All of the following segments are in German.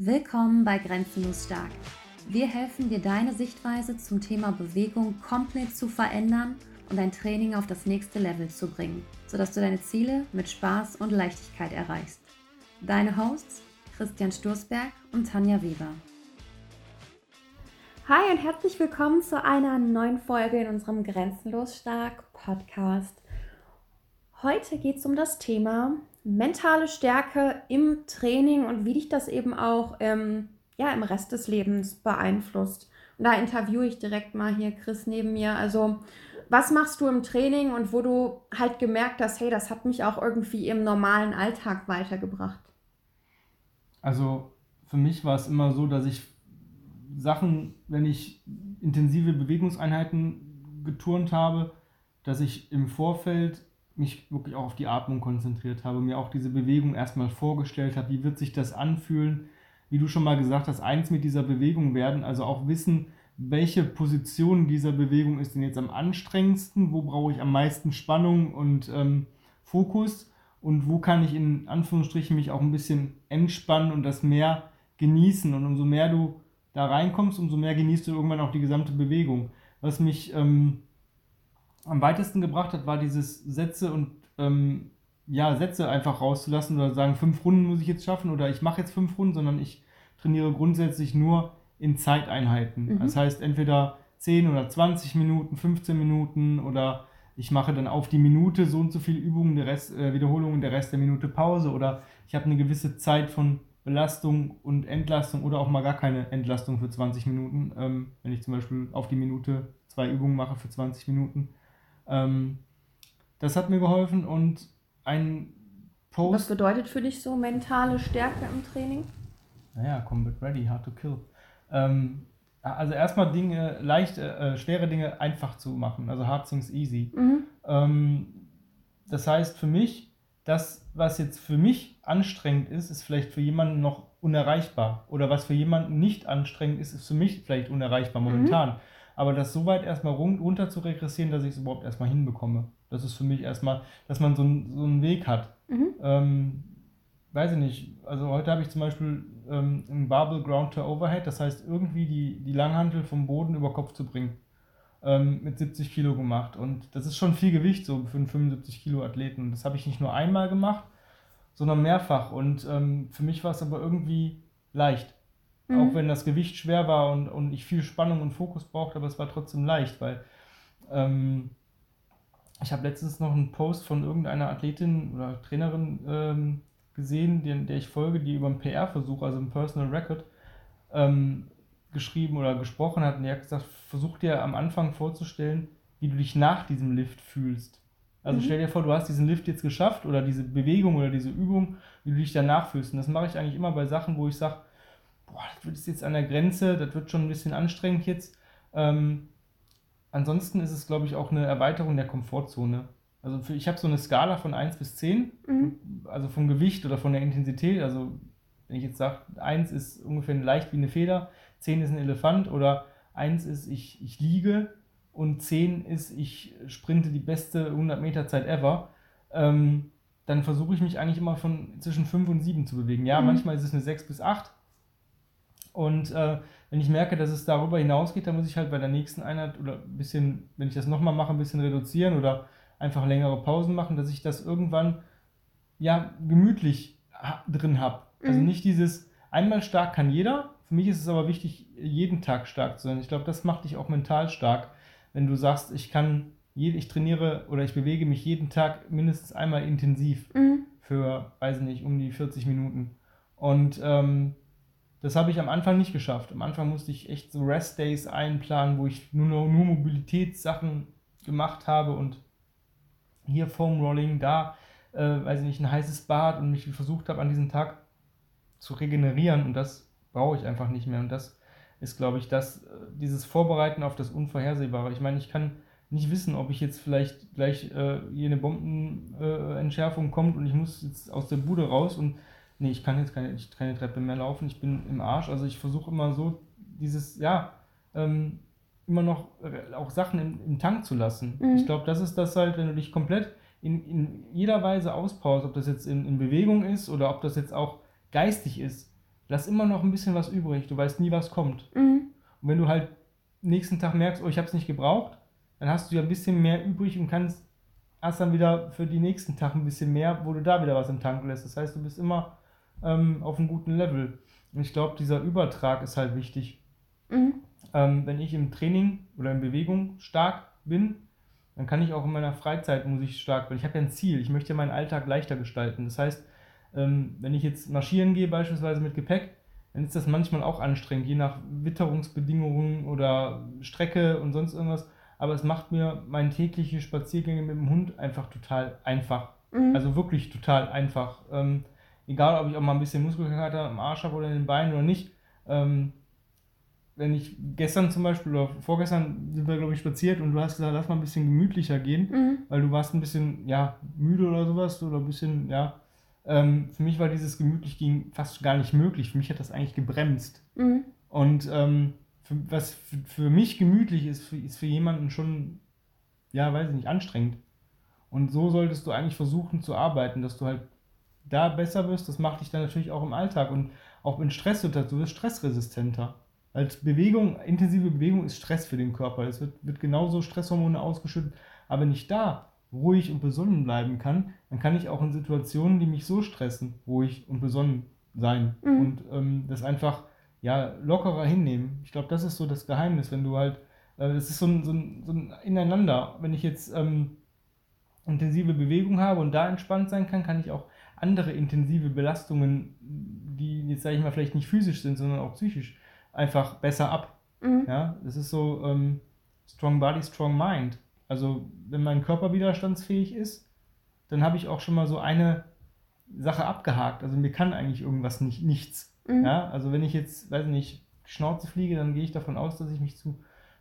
Willkommen bei Grenzenlos Stark. Wir helfen dir, deine Sichtweise zum Thema Bewegung komplett zu verändern und dein Training auf das nächste Level zu bringen, sodass du deine Ziele mit Spaß und Leichtigkeit erreichst. Deine Hosts Christian Sturzberg und Tanja Weber. Hi und herzlich willkommen zu einer neuen Folge in unserem Grenzenlos Stark Podcast. Heute geht es um das Thema mentale Stärke im Training und wie dich das eben auch ähm, ja, im Rest des Lebens beeinflusst. Und da interviewe ich direkt mal hier Chris neben mir. Also, was machst du im Training und wo du halt gemerkt hast, hey, das hat mich auch irgendwie im normalen Alltag weitergebracht? Also, für mich war es immer so, dass ich Sachen, wenn ich intensive Bewegungseinheiten geturnt habe, dass ich im Vorfeld mich wirklich auch auf die Atmung konzentriert habe, mir auch diese Bewegung erstmal vorgestellt habe, wie wird sich das anfühlen, wie du schon mal gesagt hast, eins mit dieser Bewegung werden, also auch wissen, welche Position dieser Bewegung ist denn jetzt am anstrengendsten, wo brauche ich am meisten Spannung und ähm, Fokus und wo kann ich in Anführungsstrichen mich auch ein bisschen entspannen und das mehr genießen und umso mehr du da reinkommst, umso mehr genießt du irgendwann auch die gesamte Bewegung. Was mich ähm, am weitesten gebracht hat, war dieses Sätze und ähm, ja, Sätze einfach rauszulassen oder sagen, fünf Runden muss ich jetzt schaffen oder ich mache jetzt fünf Runden, sondern ich trainiere grundsätzlich nur in Zeiteinheiten. Mhm. Das heißt, entweder 10 oder 20 Minuten, 15 Minuten oder ich mache dann auf die Minute so und so viele Übungen, der Rest, äh, Wiederholungen, der Rest der Minute Pause oder ich habe eine gewisse Zeit von Belastung und Entlastung oder auch mal gar keine Entlastung für 20 Minuten, ähm, wenn ich zum Beispiel auf die Minute zwei Übungen mache für 20 Minuten. Ähm, das hat mir geholfen und ein Post. Was bedeutet für dich so mentale Stärke im Training? Naja, Combat Ready, Hard to Kill. Ähm, also erstmal Dinge, leicht, äh, schwere Dinge einfach zu machen, also Hard Things Easy. Mhm. Ähm, das heißt für mich, das, was jetzt für mich anstrengend ist, ist vielleicht für jemanden noch unerreichbar. Oder was für jemanden nicht anstrengend ist, ist für mich vielleicht unerreichbar momentan. Mhm. Aber das so weit erstmal runter zu regressieren, dass ich es überhaupt erstmal hinbekomme. Das ist für mich erstmal, dass man so, ein, so einen Weg hat. Mhm. Ähm, weiß ich nicht. Also heute habe ich zum Beispiel ähm, ein Barbell Ground to Overhead, das heißt irgendwie die, die Langhantel vom Boden über Kopf zu bringen. Ähm, mit 70 Kilo gemacht. Und das ist schon viel Gewicht so für einen 75 Kilo Athleten. Das habe ich nicht nur einmal gemacht, sondern mehrfach. Und ähm, für mich war es aber irgendwie leicht. Mhm. Auch wenn das Gewicht schwer war und, und ich viel Spannung und Fokus brauchte, aber es war trotzdem leicht, weil ähm, ich habe letztens noch einen Post von irgendeiner Athletin oder Trainerin ähm, gesehen, der, der ich folge, die über einen PR-Versuch, also einen Personal Record, ähm, geschrieben oder gesprochen hat. Und die hat gesagt, versuch dir am Anfang vorzustellen, wie du dich nach diesem Lift fühlst. Also mhm. stell dir vor, du hast diesen Lift jetzt geschafft oder diese Bewegung oder diese Übung, wie du dich danach fühlst. Und das mache ich eigentlich immer bei Sachen, wo ich sage, boah, das wird jetzt an der Grenze, das wird schon ein bisschen anstrengend jetzt. Ähm, ansonsten ist es, glaube ich, auch eine Erweiterung der Komfortzone. Also für, ich habe so eine Skala von 1 bis 10, mhm. also vom Gewicht oder von der Intensität. Also wenn ich jetzt sage, 1 ist ungefähr leicht wie eine Feder, 10 ist ein Elefant oder 1 ist, ich, ich liege und 10 ist, ich sprinte die beste 100 Meter Zeit ever, ähm, dann versuche ich mich eigentlich immer von zwischen 5 und 7 zu bewegen. Ja, mhm. manchmal ist es eine 6 bis 8, und äh, wenn ich merke, dass es darüber hinausgeht, dann muss ich halt bei der nächsten Einheit oder ein bisschen, wenn ich das nochmal mache, ein bisschen reduzieren oder einfach längere Pausen machen, dass ich das irgendwann ja gemütlich drin habe. Also mhm. nicht dieses einmal stark kann jeder. Für mich ist es aber wichtig, jeden Tag stark zu sein. Ich glaube, das macht dich auch mental stark, wenn du sagst, ich kann, ich trainiere oder ich bewege mich jeden Tag mindestens einmal intensiv mhm. für, weiß ich nicht, um die 40 Minuten. Und ähm, das habe ich am Anfang nicht geschafft. Am Anfang musste ich echt so Rest-Days einplanen, wo ich nur, nur, nur Mobilitätssachen gemacht habe und hier Foam Rolling, da, äh, weiß ich nicht, ein heißes Bad und mich versucht habe, an diesem Tag zu regenerieren und das brauche ich einfach nicht mehr. Und das ist, glaube ich, das, äh, dieses Vorbereiten auf das Unvorhersehbare. Ich meine, ich kann nicht wissen, ob ich jetzt vielleicht gleich äh, hier eine Bombenentschärfung äh, kommt und ich muss jetzt aus der Bude raus und nee, ich kann jetzt keine, ich, keine Treppe mehr laufen, ich bin im Arsch. Also ich versuche immer so dieses, ja, ähm, immer noch äh, auch Sachen im, im Tank zu lassen. Mhm. Ich glaube, das ist das halt, wenn du dich komplett in, in jeder Weise auspowerst, ob das jetzt in, in Bewegung ist oder ob das jetzt auch geistig ist. lass immer noch ein bisschen was übrig. Du weißt nie, was kommt. Mhm. Und wenn du halt nächsten Tag merkst, oh, ich habe es nicht gebraucht, dann hast du ja ein bisschen mehr übrig und kannst hast dann wieder für die nächsten Tag ein bisschen mehr, wo du da wieder was im Tank lässt. Das heißt, du bist immer ähm, auf einem guten Level. Und ich glaube, dieser Übertrag ist halt wichtig. Mhm. Ähm, wenn ich im Training oder in Bewegung stark bin, dann kann ich auch in meiner Freizeit muss ich stark werden. Ich habe ja ein Ziel, ich möchte meinen Alltag leichter gestalten. Das heißt, ähm, wenn ich jetzt marschieren gehe, beispielsweise mit Gepäck, dann ist das manchmal auch anstrengend, je nach Witterungsbedingungen oder Strecke und sonst irgendwas. Aber es macht mir meine tägliche Spaziergänge mit dem Hund einfach total einfach. Mhm. Also wirklich total einfach. Ähm, egal, ob ich auch mal ein bisschen Muskelkater am Arsch habe oder in den Beinen oder nicht. Ähm, wenn ich gestern zum Beispiel oder vorgestern sind wir, glaube ich, spaziert und du hast gesagt, lass mal ein bisschen gemütlicher gehen, mhm. weil du warst ein bisschen, ja, müde oder sowas oder ein bisschen, ja. Ähm, für mich war dieses gemütlich gehen fast gar nicht möglich. Für mich hat das eigentlich gebremst. Mhm. Und ähm, für, was für, für, mich gemütlich ist, für, ist für jemanden schon, ja, weiß ich nicht, anstrengend. Und so solltest du eigentlich versuchen zu arbeiten, dass du halt da besser wirst. Das macht dich dann natürlich auch im Alltag und auch in Stresssituationen, du wirst stressresistenter. Als Bewegung, intensive Bewegung ist Stress für den Körper. Es wird, wird genauso Stresshormone ausgeschüttet. Aber wenn ich da ruhig und besonnen bleiben kann, dann kann ich auch in Situationen, die mich so stressen, ruhig und besonnen sein. Mhm. Und ähm, das einfach ja, lockerer hinnehmen. Ich glaube, das ist so das Geheimnis, wenn du halt, äh, das ist so ein, so, ein, so ein Ineinander. Wenn ich jetzt ähm, intensive Bewegung habe und da entspannt sein kann, kann ich auch andere intensive Belastungen, die jetzt, sage ich mal, vielleicht nicht physisch sind, sondern auch psychisch, einfach besser ab. Mhm. Ja, das ist so ähm, Strong Body, Strong Mind. Also, wenn mein Körper widerstandsfähig ist, dann habe ich auch schon mal so eine Sache abgehakt. Also, mir kann eigentlich irgendwas nicht, nichts. Mhm. Ja, also, wenn ich jetzt, weiß nicht, Schnauze fliege, dann gehe ich davon aus, dass ich mich zu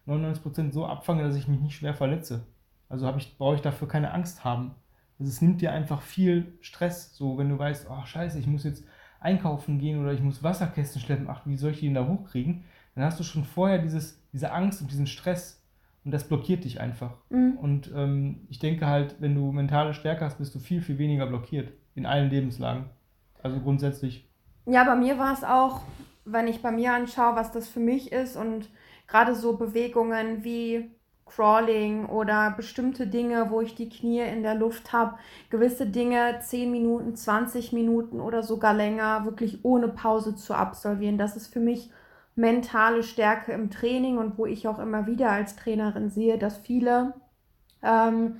99% so abfange, dass ich mich nicht schwer verletze. Also ich, brauche ich dafür keine Angst haben. Also es nimmt dir einfach viel Stress, so wenn du weißt, oh scheiße, ich muss jetzt einkaufen gehen oder ich muss Wasserkästen schleppen, ach, wie soll ich die denn da hochkriegen? Dann hast du schon vorher dieses, diese Angst und diesen Stress und das blockiert dich einfach. Mhm. Und ähm, ich denke halt, wenn du mentale Stärke hast, bist du viel, viel weniger blockiert in allen Lebenslagen. Also grundsätzlich. Ja, bei mir war es auch, wenn ich bei mir anschaue, was das für mich ist und gerade so Bewegungen wie Crawling oder bestimmte Dinge, wo ich die Knie in der Luft habe, gewisse Dinge 10 Minuten, 20 Minuten oder sogar länger wirklich ohne Pause zu absolvieren. Das ist für mich mentale Stärke im Training und wo ich auch immer wieder als Trainerin sehe, dass viele ähm,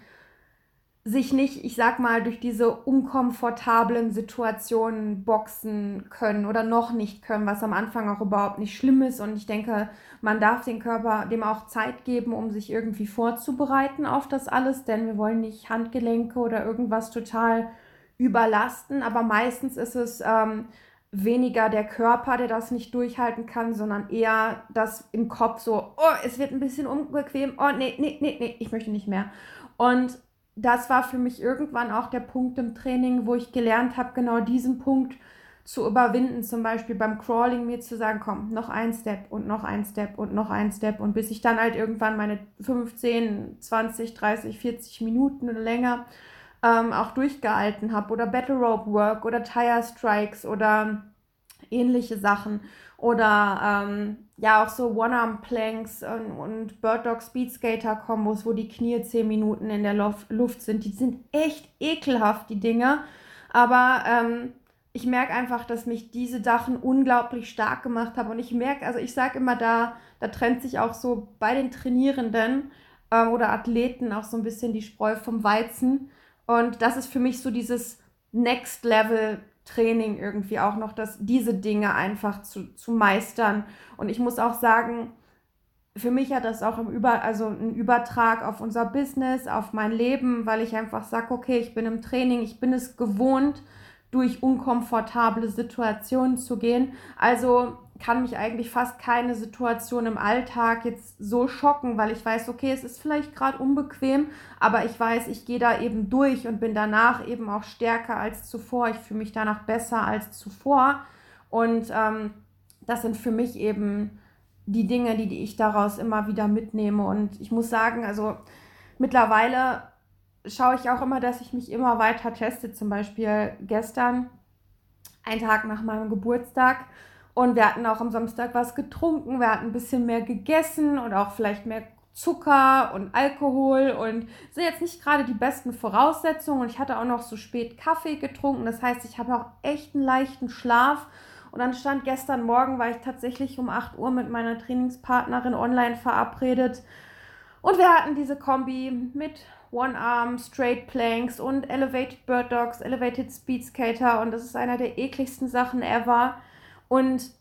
sich nicht, ich sag mal, durch diese unkomfortablen Situationen boxen können oder noch nicht können, was am Anfang auch überhaupt nicht schlimm ist. Und ich denke, man darf den Körper dem auch Zeit geben, um sich irgendwie vorzubereiten auf das alles, denn wir wollen nicht Handgelenke oder irgendwas total überlasten. Aber meistens ist es ähm, weniger der Körper, der das nicht durchhalten kann, sondern eher das im Kopf so, oh, es wird ein bisschen unbequem, oh, nee, nee, nee, nee, ich möchte nicht mehr. Und das war für mich irgendwann auch der Punkt im Training, wo ich gelernt habe, genau diesen Punkt zu überwinden, zum Beispiel beim Crawling mir zu sagen, komm, noch ein Step und noch ein Step und noch ein Step. Und bis ich dann halt irgendwann meine 15, 20, 30, 40 Minuten oder länger ähm, auch durchgehalten habe. Oder Battle Rope Work oder Tire Strikes oder ähnliche Sachen oder ähm, ja auch so One-Arm-Planks und, und Bird Dog Speed Skater Kombos, wo die Knie 10 Minuten in der Luft sind. Die sind echt ekelhaft, die Dinge. Aber ähm, ich merke einfach, dass mich diese Sachen unglaublich stark gemacht haben. Und ich merke, also ich sage immer, da, da trennt sich auch so bei den Trainierenden äh, oder Athleten auch so ein bisschen die Spreu vom Weizen. Und das ist für mich so dieses Next Level Training irgendwie auch noch, dass diese Dinge einfach zu, zu meistern. Und ich muss auch sagen, für mich hat das auch im Über, also einen Übertrag auf unser Business, auf mein Leben, weil ich einfach sage, okay, ich bin im Training, ich bin es gewohnt, durch unkomfortable Situationen zu gehen. Also kann mich eigentlich fast keine Situation im Alltag jetzt so schocken, weil ich weiß, okay, es ist vielleicht gerade unbequem, aber ich weiß, ich gehe da eben durch und bin danach eben auch stärker als zuvor. Ich fühle mich danach besser als zuvor. Und ähm, das sind für mich eben die Dinge, die, die ich daraus immer wieder mitnehme. Und ich muss sagen, also mittlerweile schaue ich auch immer, dass ich mich immer weiter teste. Zum Beispiel gestern, ein Tag nach meinem Geburtstag, Und wir hatten auch am Samstag was getrunken, wir hatten ein bisschen mehr gegessen und auch vielleicht mehr Zucker und Alkohol und sind jetzt nicht gerade die besten Voraussetzungen. Und ich hatte auch noch so spät Kaffee getrunken. Das heißt, ich habe auch echt einen leichten Schlaf. Und dann stand gestern Morgen, war ich tatsächlich um 8 Uhr mit meiner Trainingspartnerin online verabredet. Und wir hatten diese Kombi mit One Arm, Straight Planks und Elevated Bird Dogs, Elevated Speed Skater. Und das ist einer der ekligsten Sachen ever. Und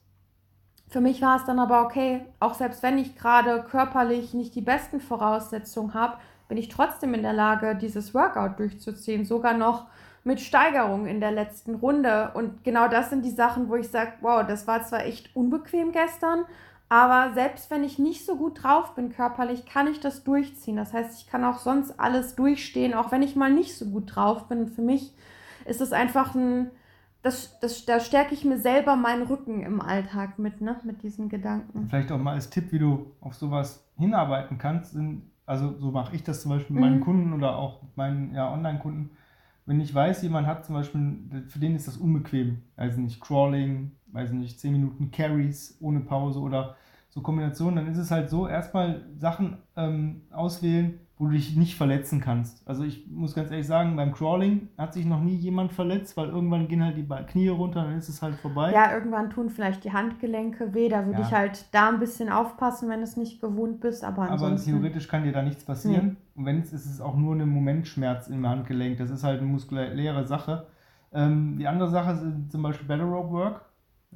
für mich war es dann aber okay, auch selbst wenn ich gerade körperlich nicht die besten Voraussetzungen habe, bin ich trotzdem in der Lage, dieses Workout durchzuziehen, sogar noch mit Steigerung in der letzten Runde. Und genau das sind die Sachen, wo ich sage, wow, das war zwar echt unbequem gestern, aber selbst wenn ich nicht so gut drauf bin körperlich, kann ich das durchziehen. Das heißt, ich kann auch sonst alles durchstehen, auch wenn ich mal nicht so gut drauf bin. Für mich ist es einfach ein das, das, da stärke ich mir selber meinen Rücken im Alltag mit, ne? mit diesen Gedanken. Vielleicht auch mal als Tipp, wie du auf sowas hinarbeiten kannst. Also so mache ich das zum Beispiel mit meinen mhm. Kunden oder auch mit meinen ja, Online-Kunden. Wenn ich weiß, jemand hat zum Beispiel, für den ist das unbequem, also nicht Crawling, weiß nicht, 10 Minuten Carries ohne Pause oder so Kombinationen, dann ist es halt so, erstmal Sachen ähm, auswählen, wo du dich nicht verletzen kannst. Also ich muss ganz ehrlich sagen, beim Crawling hat sich noch nie jemand verletzt, weil irgendwann gehen halt die Knie runter, dann ist es halt vorbei. Ja, irgendwann tun vielleicht die Handgelenke weh, da würde ja. ich halt da ein bisschen aufpassen, wenn es nicht gewohnt bist, aber ansonsten... Aber theoretisch kann dir da nichts passieren. Nee. Und wenn es ist, ist es auch nur ein Momentschmerz im Handgelenk. Das ist halt eine muskuläre Sache. Ähm, die andere Sache sind zum Beispiel Battle Rope Work.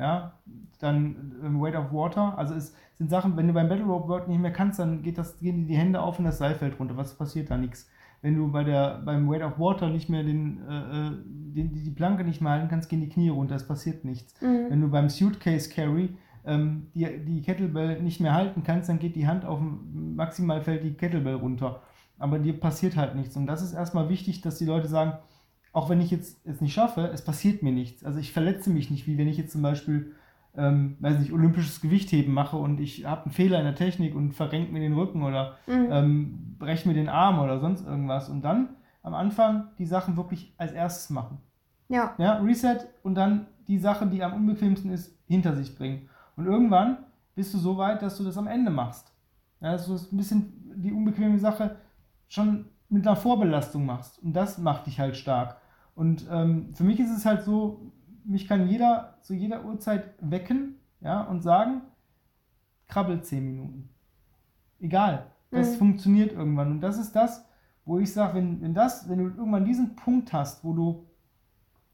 Ja, dann ähm, Weight of Water. Also es sind Sachen, wenn du beim Battle Rope Work nicht mehr kannst, dann geht das, gehen die Hände auf und das Seil fällt runter. Was passiert da? Nichts. Wenn du bei der, beim Weight of Water nicht mehr den, äh, äh den, die Planke nicht mehr halten kannst, gehen die Knie runter. Es passiert nichts. Mhm. Wenn du beim Suitcase Carry ähm, die, die Kettlebell nicht mehr halten kannst, dann geht die Hand auf, maximal fällt die Kettlebell runter. Aber dir passiert halt nichts. Und das ist erstmal wichtig, dass die Leute sagen, auch wenn ich jetzt es nicht schaffe, es passiert mir nichts. Also ich verletze mich nicht, wie wenn ich jetzt zum Beispiel, ähm, weiß nicht, olympisches Gewichtheben mache und ich habe einen Fehler in der Technik und verrenke mir den Rücken oder mhm. ähm, breche mir den Arm oder sonst irgendwas. Und dann am Anfang die Sachen wirklich als erstes machen. Ja. Ja, Reset und dann die Sache, die am unbequemsten ist, hinter sich bringen. Und irgendwann bist du so weit, dass du das am Ende machst. Ja, dass du ein bisschen die unbequeme Sache schon mit einer Vorbelastung machst. Und das macht dich halt stark. Und ähm, für mich ist es halt so, mich kann jeder zu jeder Uhrzeit wecken ja, und sagen, krabbel 10 Minuten. Egal. Das mhm. funktioniert irgendwann. Und das ist das, wo ich sage, wenn, wenn das, wenn du irgendwann diesen Punkt hast, wo du,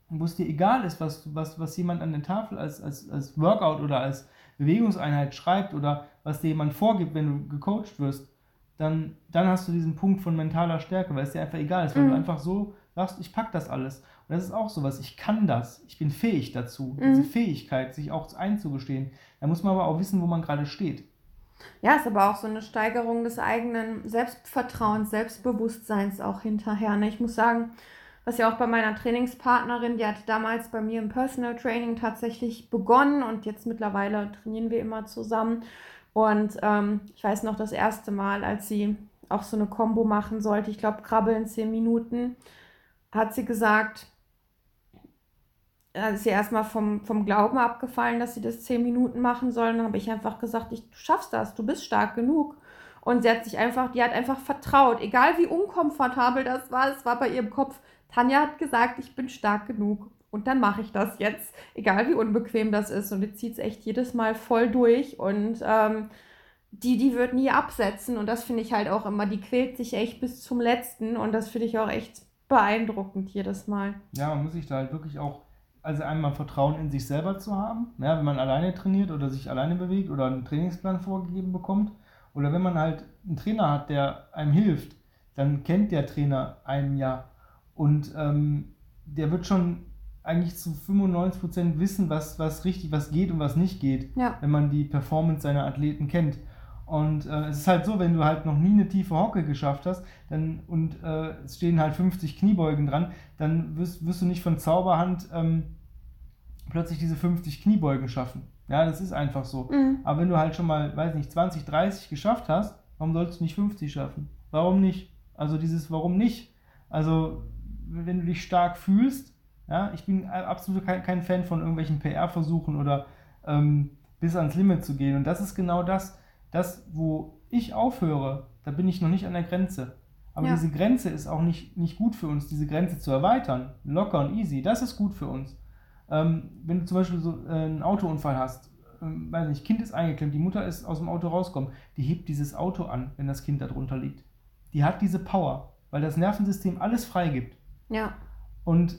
wo es dir egal ist, was, was, was jemand an der Tafel als, als, als Workout oder als Bewegungseinheit schreibt oder was dir jemand vorgibt, wenn du gecoacht wirst, dann, dann hast du diesen Punkt von mentaler Stärke, weil es dir einfach egal ist, weil mhm. du einfach so sagst, ich pack das alles. Und das ist auch sowas, ich kann das, ich bin fähig dazu, mhm. diese Fähigkeit, sich auch einzugestehen. Da muss man aber auch wissen, wo man gerade steht. Ja, ist aber auch so eine Steigerung des eigenen Selbstvertrauens, Selbstbewusstseins auch hinterher. Ne? Ich muss sagen, was ja auch bei meiner Trainingspartnerin, die hat damals bei mir im Personal Training tatsächlich begonnen und jetzt mittlerweile trainieren wir immer zusammen. Und ähm, ich weiß noch das erste Mal, als sie auch so eine Combo machen sollte, ich glaube, krabbeln zehn Minuten, hat sie gesagt, ist sie erstmal vom, vom Glauben abgefallen, dass sie das zehn Minuten machen soll. Dann habe ich einfach gesagt, ich, du schaffst das, du bist stark genug. Und sie hat sich einfach, die hat einfach vertraut, egal wie unkomfortabel das war, es war bei ihrem Kopf. Tanja hat gesagt, ich bin stark genug. Und dann mache ich das jetzt, egal wie unbequem das ist. Und die zieht es echt jedes Mal voll durch. Und ähm, die, die wird nie absetzen. Und das finde ich halt auch immer, die quält sich echt bis zum letzten. Und das finde ich auch echt beeindruckend jedes Mal. Ja, man muss sich da halt wirklich auch, also einmal Vertrauen in sich selber zu haben. Ja, wenn man alleine trainiert oder sich alleine bewegt oder einen Trainingsplan vorgegeben bekommt. Oder wenn man halt einen Trainer hat, der einem hilft, dann kennt der Trainer einen ja. Und ähm, der wird schon eigentlich zu 95% wissen, was, was richtig, was geht und was nicht geht, ja. wenn man die Performance seiner Athleten kennt. Und äh, es ist halt so, wenn du halt noch nie eine tiefe Hocke geschafft hast dann, und äh, es stehen halt 50 Kniebeugen dran, dann wirst, wirst du nicht von Zauberhand ähm, plötzlich diese 50 Kniebeugen schaffen. Ja, das ist einfach so. Mhm. Aber wenn du halt schon mal, weiß nicht, 20, 30 geschafft hast, warum sollst du nicht 50 schaffen? Warum nicht? Also dieses Warum nicht? Also wenn du dich stark fühlst, ja, ich bin absolut kein, kein Fan von irgendwelchen PR-Versuchen oder ähm, bis ans Limit zu gehen. Und das ist genau das, das, wo ich aufhöre, da bin ich noch nicht an der Grenze. Aber ja. diese Grenze ist auch nicht, nicht gut für uns, diese Grenze zu erweitern. Locker und easy, das ist gut für uns. Ähm, wenn du zum Beispiel so äh, einen Autounfall hast, ähm, weiß nicht, Kind ist eingeklemmt, die Mutter ist aus dem Auto rausgekommen, die hebt dieses Auto an, wenn das Kind da drunter liegt. Die hat diese Power, weil das Nervensystem alles freigibt. Ja. Und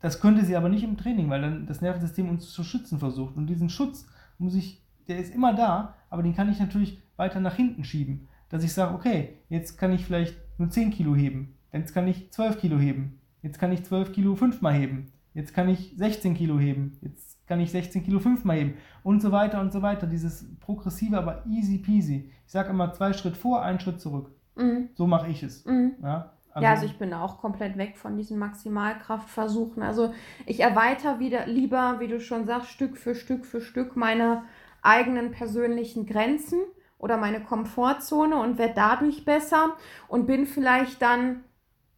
das könnte sie aber nicht im Training, weil dann das Nervensystem uns zu schützen versucht. Und diesen Schutz muss ich, der ist immer da, aber den kann ich natürlich weiter nach hinten schieben. Dass ich sage, okay, jetzt kann ich vielleicht nur 10 Kilo heben. Jetzt kann ich 12 Kilo heben. Jetzt kann ich 12 Kilo fünfmal heben. Jetzt kann ich 16 Kilo heben. Jetzt kann ich 16 Kilo fünfmal heben. Und so weiter und so weiter. Dieses progressive, aber easy peasy. Ich sage immer zwei Schritt vor, einen Schritt zurück. Mhm. So mache ich es. Mhm. Ja, also, ja, also ich bin auch komplett weg von diesen Maximalkraftversuchen. Also ich erweitere wieder lieber, wie du schon sagst, Stück für Stück für Stück meine eigenen persönlichen Grenzen oder meine Komfortzone und werde dadurch besser und bin vielleicht dann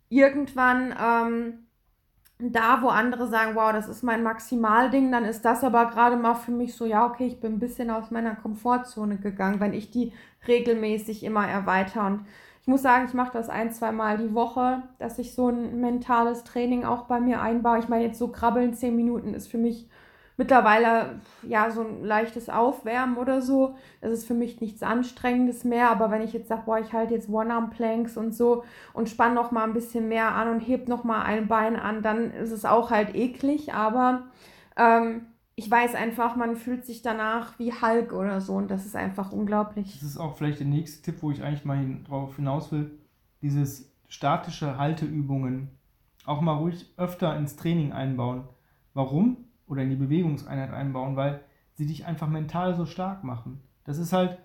irgendwann ähm, da, wo andere sagen, wow, das ist mein Maximalding, dann ist das aber gerade mal für mich so, ja, okay, ich bin ein bisschen aus meiner Komfortzone gegangen, wenn ich die regelmäßig immer erweitere. Und ich muss sagen, ich mache das ein, zwei Mal die Woche, dass ich so ein mentales Training auch bei mir einbaue. Ich meine, jetzt so krabbeln, zehn Minuten ist für mich mittlerweile ja so ein leichtes Aufwärmen oder so. Das ist für mich nichts Anstrengendes mehr. Aber wenn ich jetzt sage, boah, ich halte jetzt One-Arm-Planks und so und spanne noch mal ein bisschen mehr an und heb noch mal ein Bein an, dann ist es auch halt eklig. Aber ähm, ich weiß einfach, man fühlt sich danach wie Hulk oder so und das ist einfach unglaublich. Das ist auch vielleicht der nächste Tipp, wo ich eigentlich mal hin, drauf hinaus will. Dieses statische Halteübungen auch mal ruhig öfter ins Training einbauen. Warum? Oder in die Bewegungseinheit einbauen, weil sie dich einfach mental so stark machen. Das ist halt,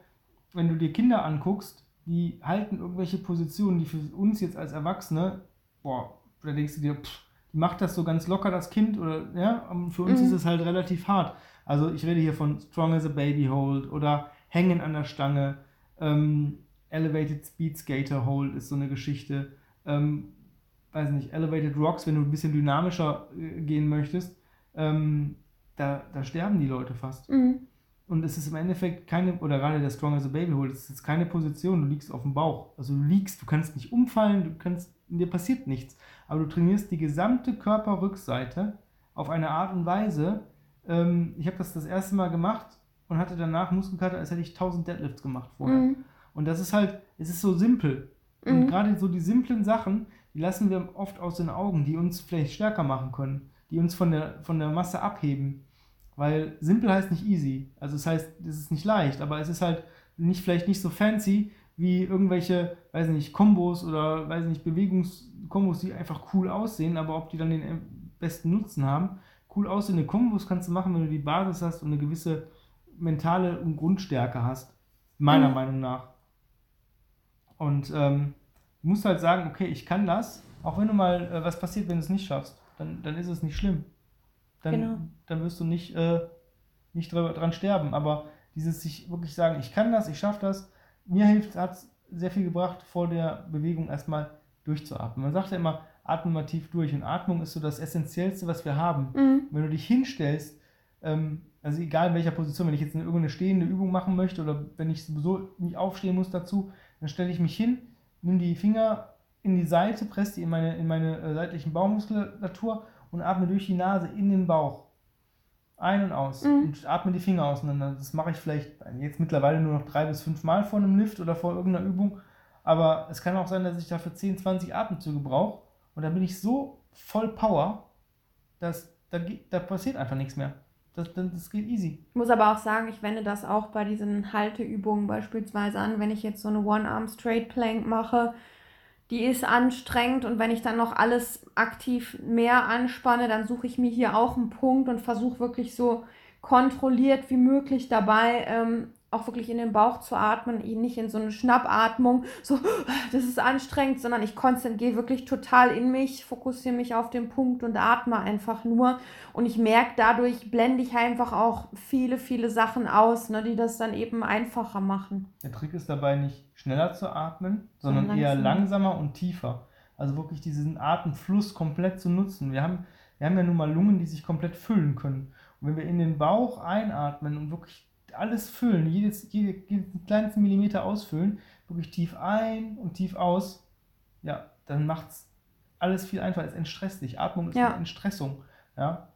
wenn du dir Kinder anguckst, die halten irgendwelche Positionen, die für uns jetzt als Erwachsene, boah, da denkst du dir, pff, die macht das so ganz locker, das Kind, oder, ja, für uns mhm. ist es halt relativ hart. Also ich rede hier von Strong as a Baby Hold oder Hängen an der Stange, ähm, Elevated Speed Skater Hold ist so eine Geschichte, ähm, weiß nicht, Elevated Rocks, wenn du ein bisschen dynamischer äh, gehen möchtest ähm, da, da sterben die Leute fast. Mhm. Und es ist im Endeffekt keine, oder gerade der Strong as a Baby Hold, es ist keine Position, du liegst auf dem Bauch. Also du liegst, du kannst nicht umfallen, du kannst, dir passiert nichts. Aber du trainierst die gesamte Körperrückseite auf eine Art und Weise. Ähm, ich habe das das erste Mal gemacht und hatte danach Muskelkater, als hätte ich 1000 Deadlifts gemacht vorher. Mhm. Und das ist halt, es ist so simpel. Mhm. Und gerade so die simplen Sachen, die lassen wir oft aus den Augen, die uns vielleicht stärker machen können die uns von der, von der Masse abheben. Weil simpel heißt nicht easy. Also es das heißt, es ist nicht leicht, aber es ist halt nicht, vielleicht nicht so fancy wie irgendwelche, weiß nicht, Kombos oder weiß nicht, Bewegungskombos, die einfach cool aussehen, aber ob die dann den besten Nutzen haben. Cool aussehende Kombos kannst du machen, wenn du die Basis hast und eine gewisse mentale Grundstärke hast. Meiner mhm. Meinung nach. Und ähm, du musst halt sagen, okay, ich kann das, auch wenn du mal äh, was passiert, wenn du es nicht schaffst dann, dann ist es nicht schlimm. Dann, genau. dann wirst du nicht, äh, nicht dran sterben. Aber dieses sich wirklich sagen, ich kann das, ich schaffe das, mir hilft, hat es sehr viel gebracht, vor der Bewegung erstmal durchzuatmen. Man sagt ja immer, atme mal tief durch. Und Atmung ist so das Essentiellste, was wir haben. Mhm. Wenn du dich hinstellst, ähm, also egal in welcher Position, wenn ich jetzt eine, irgendeine stehende Übung machen möchte oder wenn ich sowieso nicht aufstehen muss dazu, dann stelle ich mich hin, nimm die Finger in die Seite, presse die in meine, in meine äh, seitlichen Bauchmuskulatur und atme durch die Nase in den Bauch. Ein und aus. Mhm. Und atme die Finger auseinander. Das mache ich vielleicht jetzt mittlerweile nur noch drei bis fünf Mal vor einem Lift oder vor irgendeiner Übung. Aber es kann auch sein, dass ich dafür 10, 20 Atemzüge brauche. Und dann bin ich so voll Power, dass da, da passiert einfach nichts mehr. Das, das geht easy. Ich muss aber auch sagen, ich wende das auch bei diesen Halteübungen beispielsweise an, wenn ich jetzt so eine One-Arm Straight Plank mache die ist anstrengend und wenn ich dann noch alles aktiv mehr anspanne, dann suche ich mir hier auch einen Punkt und versuche wirklich so kontrolliert wie möglich dabei ähm, auch wirklich in den Bauch zu atmen, nicht in so eine Schnappatmung, so, das ist anstrengend, sondern ich konzentriere wirklich total in mich, fokussiere mich auf den Punkt und atme einfach nur. Und ich merke, dadurch blende ich einfach auch viele, viele Sachen aus, ne, die das dann eben einfacher machen. Der Trick ist dabei nicht schneller zu atmen, sondern langsam. eher langsamer und tiefer. Also wirklich diesen Atemfluss komplett zu nutzen. Wir haben, wir haben ja nun mal Lungen, die sich komplett füllen können. Und wenn wir in den Bauch einatmen und wirklich alles füllen, jedes, jede, jeden kleinsten Millimeter ausfüllen, wirklich tief ein und tief aus, ja, dann macht es alles viel einfacher. Es entstresst dich. Atmung ist ja. eine Entstressung. Ja?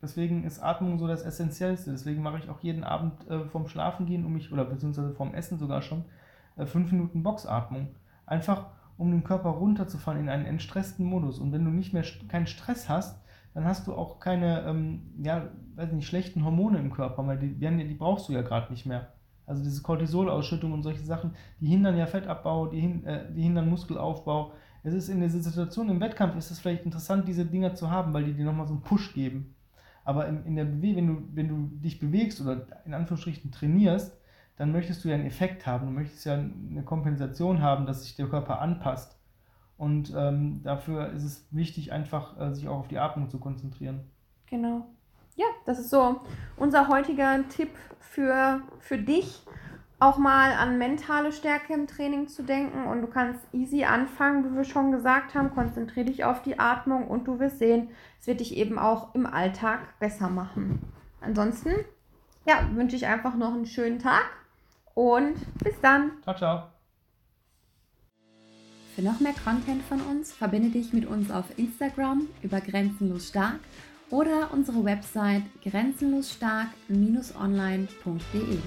Deswegen ist Atmung so das Essentiellste. Deswegen mache ich auch jeden Abend äh, vorm Schlafengehen, um mich, oder beziehungsweise vorm Essen sogar schon, äh, fünf Minuten Boxatmung. Einfach, um den Körper runterzufahren in einen entstressten Modus. Und wenn du nicht mehr keinen Stress hast, dann hast du auch keine, ähm, ja, weiß nicht, schlechten Hormone im Körper, weil die, die, brauchst du ja gerade nicht mehr. Also diese Cortisolausschüttung und solche Sachen, die hindern ja Fettabbau, die, hin, äh, die hindern Muskelaufbau. Es ist in dieser Situation im Wettkampf ist es vielleicht interessant, diese Dinger zu haben, weil die dir nochmal so einen Push geben. Aber in, in der Bewe wenn du, wenn du dich bewegst oder in Anführungsstrichen trainierst, dann möchtest du ja einen Effekt haben. Du möchtest ja eine Kompensation haben, dass sich der Körper anpasst. Und ähm, dafür ist es wichtig, einfach äh, sich auch auf die Atmung zu konzentrieren. Genau. Ja, das ist so unser heutiger Tipp für, für dich, auch mal an mentale Stärke im Training zu denken. Und du kannst easy anfangen, wie wir schon gesagt haben. Konzentriere dich auf die Atmung und du wirst sehen, es wird dich eben auch im Alltag besser machen. Ansonsten, ja, wünsche ich einfach noch einen schönen Tag und bis dann. Ciao, ciao. Für noch mehr Content von uns verbinde dich mit uns auf Instagram über Grenzenlos Stark oder unsere Website grenzenlosstark-online.de.